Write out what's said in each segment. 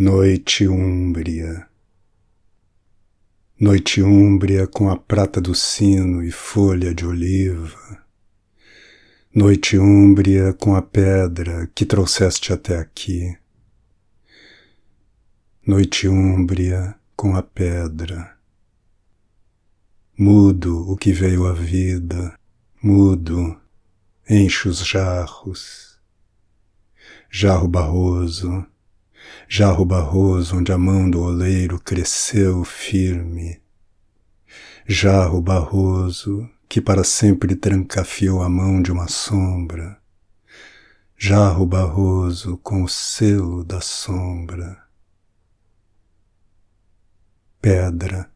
Noite úmbria, noite úmbria com a prata do sino e folha de oliva, noite úmbria com a pedra que trouxeste até aqui, noite úmbria com a pedra, mudo o que veio à vida, mudo, enche os jarros, jarro barroso, jarro barroso onde a mão do oleiro cresceu firme, jarro barroso que para sempre trancafiou a mão de uma sombra, jarro barroso com o selo da sombra. Pedra,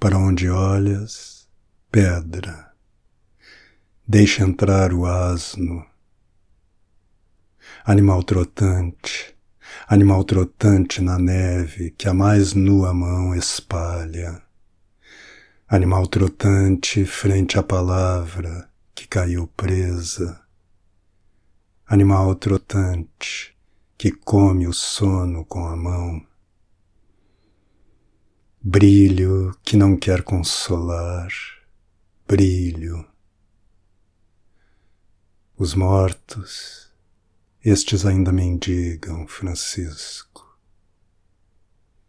para onde olhas, pedra. Deixa entrar o asno. Animal trotante, animal trotante na neve que a mais nua mão espalha. Animal trotante frente à palavra que caiu presa. Animal trotante que come o sono com a mão. Brilho que não quer consolar, brilho. Os mortos estes ainda mendigam, Francisco.